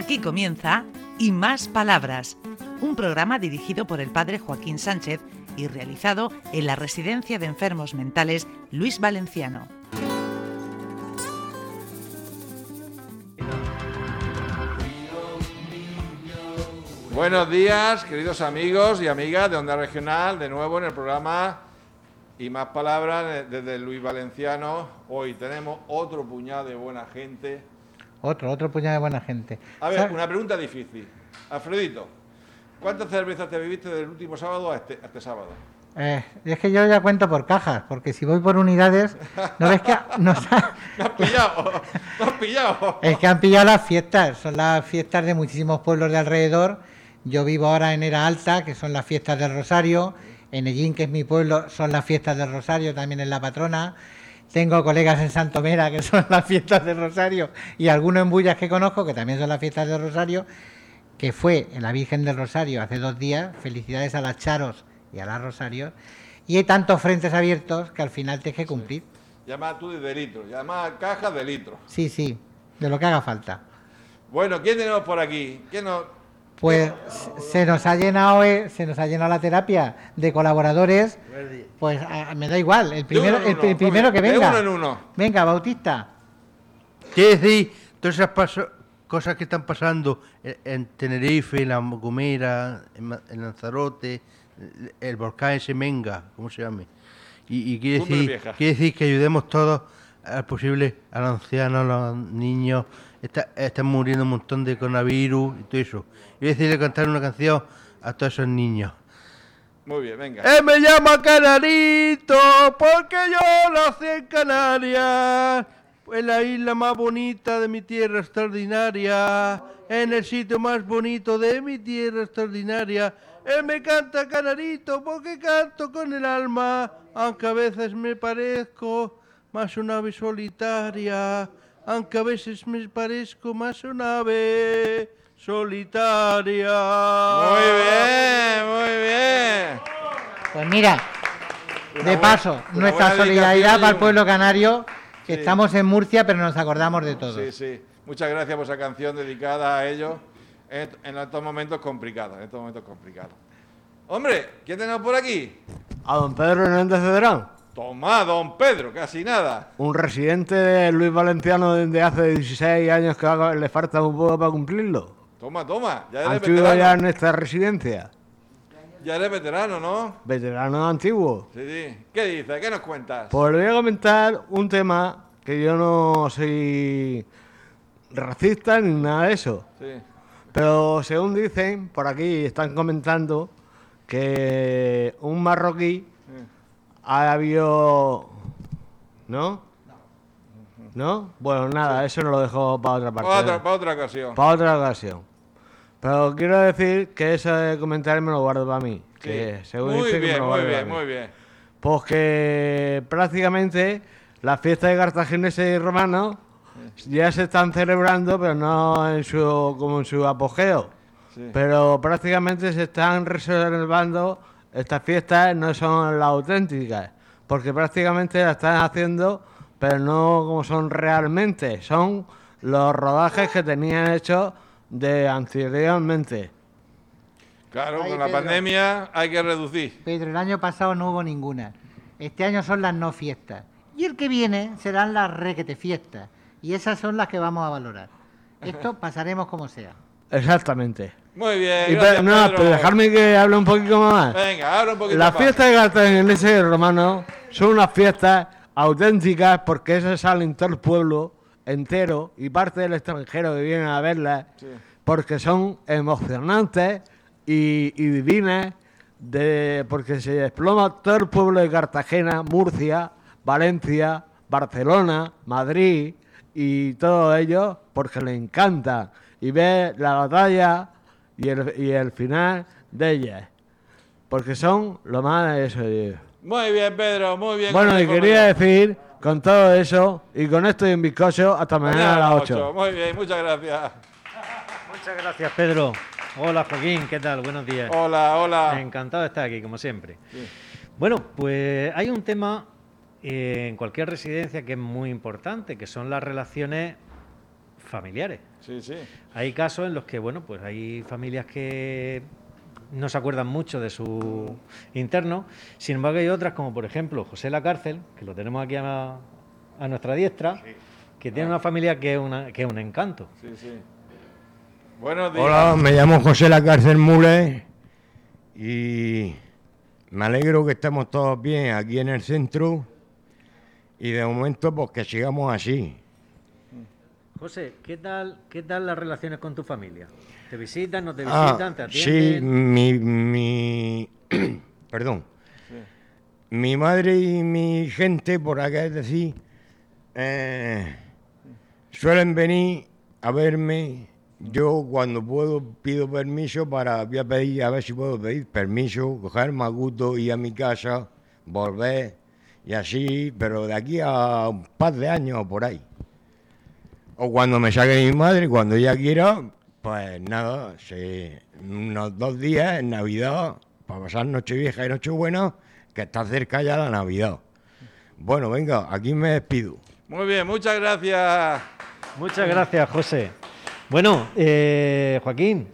Aquí comienza Y Más Palabras, un programa dirigido por el padre Joaquín Sánchez y realizado en la Residencia de Enfermos Mentales Luis Valenciano. Buenos días, queridos amigos y amigas de Onda Regional, de nuevo en el programa y más palabras desde Luis Valenciano. Hoy tenemos otro puñado de buena gente. Otro, otro puñado de buena gente. A ver, una pregunta difícil. Alfredito, ¿cuántas cervezas te bebiste del último sábado a este, este sábado? Eh, es que yo ya cuento por cajas, porque si voy por unidades, ¿no ves que nos has pillado? ¿No has pillado? Es que han pillado las fiestas, son las fiestas de muchísimos pueblos de alrededor. Yo vivo ahora en Era Alta, que son las fiestas del Rosario. En Ellín, que es mi pueblo, son las fiestas del Rosario, también en la patrona. Tengo colegas en Santomera que son las fiestas del Rosario y algunos en Bullas que conozco que también son las fiestas del Rosario, que fue en la Virgen del Rosario hace dos días. Felicidades a las Charos y a las Rosario. Y hay tantos frentes abiertos que al final tienes que cumplir. Llama tú de litro, llama caja de litro. Sí, sí, de lo que haga falta. Bueno, ¿quién tenemos por aquí? ¿Quién nos, pues se nos ha llenado eh, se nos ha llenado la terapia de colaboradores. Pues me da igual, el primero, el, primero que venga. Venga, Bautista. ¿Qué decir? Todas esas cosas que están pasando en Tenerife, en La Gomera, en, Lanzarote, el volcán ese Menga, ¿cómo se llama? Y, quiere, decir, quiere decir que ayudemos todos al posible, a los ancianos, a los niños, está, están muriendo un montón de coronavirus y todo eso. Y voy a decirle cantar una canción a todos esos niños. Muy bien, venga. Él me llama Canarito porque yo nací en Canarias, en la isla más bonita de mi tierra extraordinaria, en el sitio más bonito de mi tierra extraordinaria. Él me canta Canarito porque canto con el alma, aunque a veces me parezco más una ave solitaria aunque a veces me parezco más una ave solitaria. Muy bien, muy bien. Pues mira, de paso, nuestra solidaridad para el pueblo canario, que estamos en Murcia, pero nos acordamos de todo. Sí, sí. Muchas gracias por esa canción dedicada a ellos en estos momentos complicados, en estos momentos complicados. Hombre, ¿quién tenemos por aquí? A don Pedro Hernández Cedrán. Toma, don Pedro, casi nada. Un residente de Luis Valenciano desde hace 16 años que le falta un poco para cumplirlo. Toma, toma, ya eres veterano. ya en nuestra residencia. Ya eres veterano, ¿no? Veterano antiguo. Sí, sí. ¿Qué dices? ¿Qué nos cuentas? Pues le voy a comentar un tema que yo no soy racista ni nada de eso. Sí. Pero según dicen, por aquí están comentando que un marroquí ha habido... ¿No? ¿No? Bueno, nada, eso no lo dejo para otra parte. Para otra, ocasión. Para otra ocasión. Pero quiero decir que ese comentario me lo guardo para mí. Que muy bien, muy bien, muy bien. Pues que prácticamente las fiestas de cartagineses y romanos ya se están celebrando, pero no en su, como en su apogeo. Pero prácticamente se están reservando estas fiestas no son las auténticas, porque prácticamente las están haciendo, pero no como son realmente, son los rodajes que tenían hechos de anteriormente. Claro, con la pandemia hay que reducir. Pedro, el año pasado no hubo ninguna. Este año son las no fiestas. Y el que viene serán las requete fiestas. Y esas son las que vamos a valorar. Esto pasaremos como sea. Exactamente. Muy bien. no, pero dejarme que hable un poquito más. Venga, habla un poquito Las fiestas de Cartagena romano son unas fiestas auténticas porque esas salen todo el pueblo entero y parte del extranjero que vienen a verlas porque son emocionantes y, divinas de, porque se desploma todo el pueblo de Cartagena, Murcia, Valencia, Barcelona, Madrid y todo ello porque le encanta y ve la batalla y el, y el final de ellas. Porque son lo más de eso. Muy bien, Pedro, muy bien. Bueno, y quería decir, con todo eso, y con esto y un bizcocho, hasta mañana, a las 8. Muy bien, muchas gracias. Muchas gracias, Pedro. Hola, Joaquín, ¿qué tal? Buenos días. Hola, hola. Encantado de estar aquí, como siempre. Bueno, pues hay un tema eh, en cualquier residencia que es muy importante, que son las relaciones familiares. Sí, sí. Hay casos en los que, bueno, pues hay familias que no se acuerdan mucho de su interno, sin embargo hay otras como por ejemplo José La Cárcel, que lo tenemos aquí a, a nuestra diestra, que tiene una familia que es, una, que es un encanto. Sí, sí. Buenos días. Hola, me llamo José La Cárcel Mule y me alegro que estemos todos bien aquí en el centro y de momento pues que sigamos así. José, ¿qué tal, qué tal las relaciones con tu familia? ¿Te visitan, no te Ah, visitan, te sí, atienden? mi, mi perdón, mi madre y mi gente, por acá es decir, eh, suelen venir a verme. Yo cuando puedo pido permiso para voy a pedir a ver si puedo pedir permiso, coger maguto, ir a mi casa, volver y así, pero de aquí a un par de años o por ahí. O cuando me saque mi madre, cuando ella quiera, pues nada, sí, unos dos días en Navidad, para pasar Nochevieja y Nochebuena, que está cerca ya la Navidad. Bueno, venga, aquí me despido. Muy bien, muchas gracias. Muchas gracias, José. Bueno, eh, Joaquín,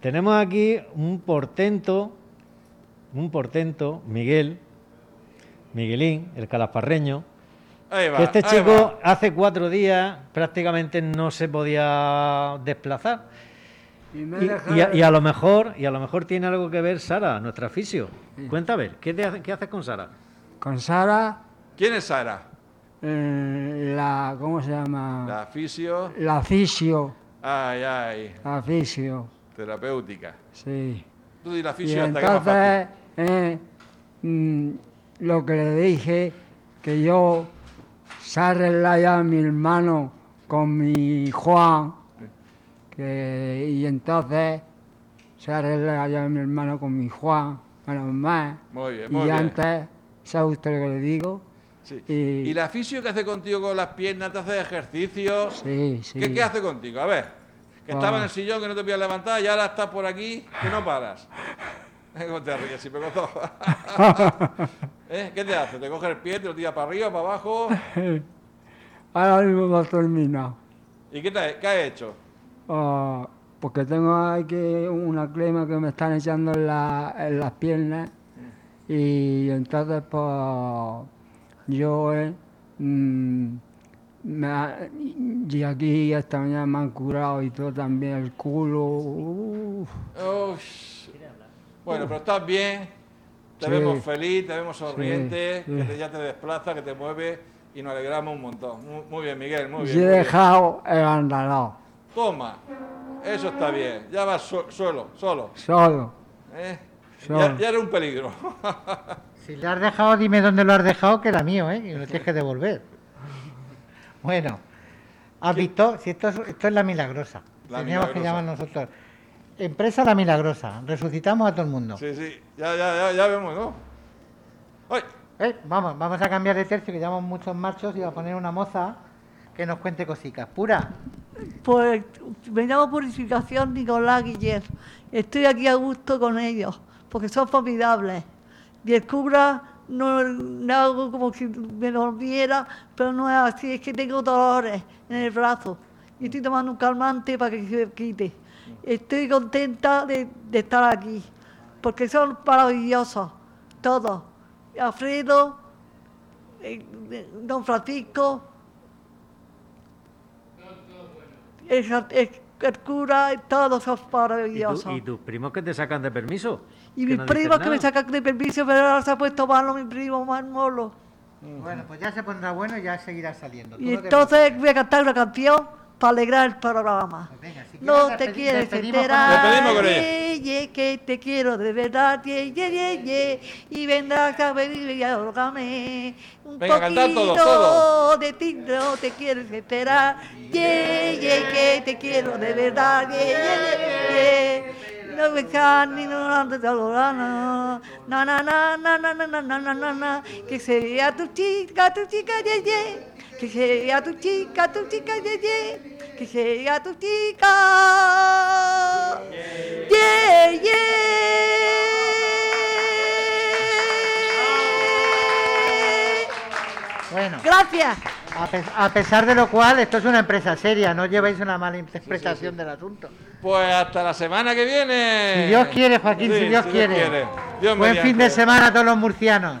tenemos aquí un portento, un portento, Miguel, Miguelín, el calasparreño. Ahí va. que este ahí chico va. hace cuatro días prácticamente no se podía desplazar. Y a, y a lo mejor, y a lo mejor tiene algo que ver Sara, nuestra fisio. Cuéntame, ¿qué, te hace- qué haces con Sara? Con Sara, ¿Quién es Sara? eh, la, ¿cómo se llama? La fisio. La fisio, Ay, ay. la fisio, Terapéutica. sí. Tú di la Y fisio hasta que más fácil. eh, mm, lo que le dije, que yo se arregla ya mi hermano con mi Juan, que, y entonces se arregla ya mi hermano con mi Juan, menos más. Muy bien, y muy bien. antes, ¿sabe usted lo que le digo? Sí. y- ¿Y la fisio que hace contigo con las piernas? ¿Te hace ejercicios? Sí, sí. ¿Qué, qué hace contigo? A ver. Que Ah. estaba en el sillón, que no te podías levantar, y ahora estás por aquí, que no paras. ¿Cómo te ríes? Si me. ¿Eh? ¿Qué te hace? ¿Te coge el pie, te lo tira para arriba, para abajo? Ahora mismo no he terminado. ¿Y qué, te ha, qué has hecho? Ah, porque tengo aquí una crema que me están echando en, la- en las piernas y entonces pues yo eh, mm, me ha- y aquí esta mañana me han curado y todo también el culo. uf. Ush. Bueno, pero estás bien, te Sí. vemos feliz, te vemos sonriente, sí. que te- ya te desplaza, que te mueve y nos alegramos un montón. Muy, muy bien, Miguel, muy y bien. he muy bien. dejado el andalado Toma, eso está bien, ya vas so- solo, solo. solo. ¿eh? Solo. Ya, ya era un peligro. Si lo has dejado, dime dónde lo has dejado, que era mío, ¿eh? Y lo tienes que devolver. Bueno, ¿has visto? Si esto es, esto es la milagrosa. La Teníamos que llamar nosotros. Empresa La Milagrosa. Resucitamos a todo el mundo. sí, sí, ya, ya, ya, ya vemos, ¿no? ¡Ay! Eh, Vamos, vamos a cambiar de tercio, que llevamos muchos machos y a poner una moza que nos cuente cositas. Pura. Pues me llamo Purificación Nicolás Guillén. Estoy aquí a gusto con ellos, porque son formidables. Cura no me hago como si me dormiera, pero no es así, es que tengo dolores en el brazo. Y estoy tomando un calmante para que se quite. Estoy contenta de, de estar aquí, porque son maravillosos, todos. Alfredo, eh, don Francisco, el, el- el cura, todos son ¿Y, tú- maravillosos. y tus primos que te sacan de permiso? Y mis no primos que me sacan de permiso, pero ahora se ha puesto malo mi primo más molo. Bueno, pues ya se pondrá bueno y ya seguirá saliendo. Tú Y no entonces voy a cantar una canción para alegrar el programa. Pues venga, si No te quieres enterar, una- Despedimos con ella. ye, ye, que te quiero de verdad, ye, ye, ye, ye, y vendrás a venir y ahórgame. Un Venga, poquito todo. de ti no te quieres enterar, ye, ye, que te quiero de verdad, ye, ye, ye, ye. No me ni no andes de na na na na na na na na na que sea tu chica, tu chica, ye, ye. Que sea tu chica, tu chica, ye, ye. Que sea tu chica. Ye, ye. Bueno, Gracias. A, pe- a pesar de lo cual, esto es una empresa seria, no llevéis una mala interpretación del asunto. Pues hasta la semana que viene. Si Dios quiere, Joaquín, Sí, si Dios quiere. Dios Buen fin de semana a todos los murcianos.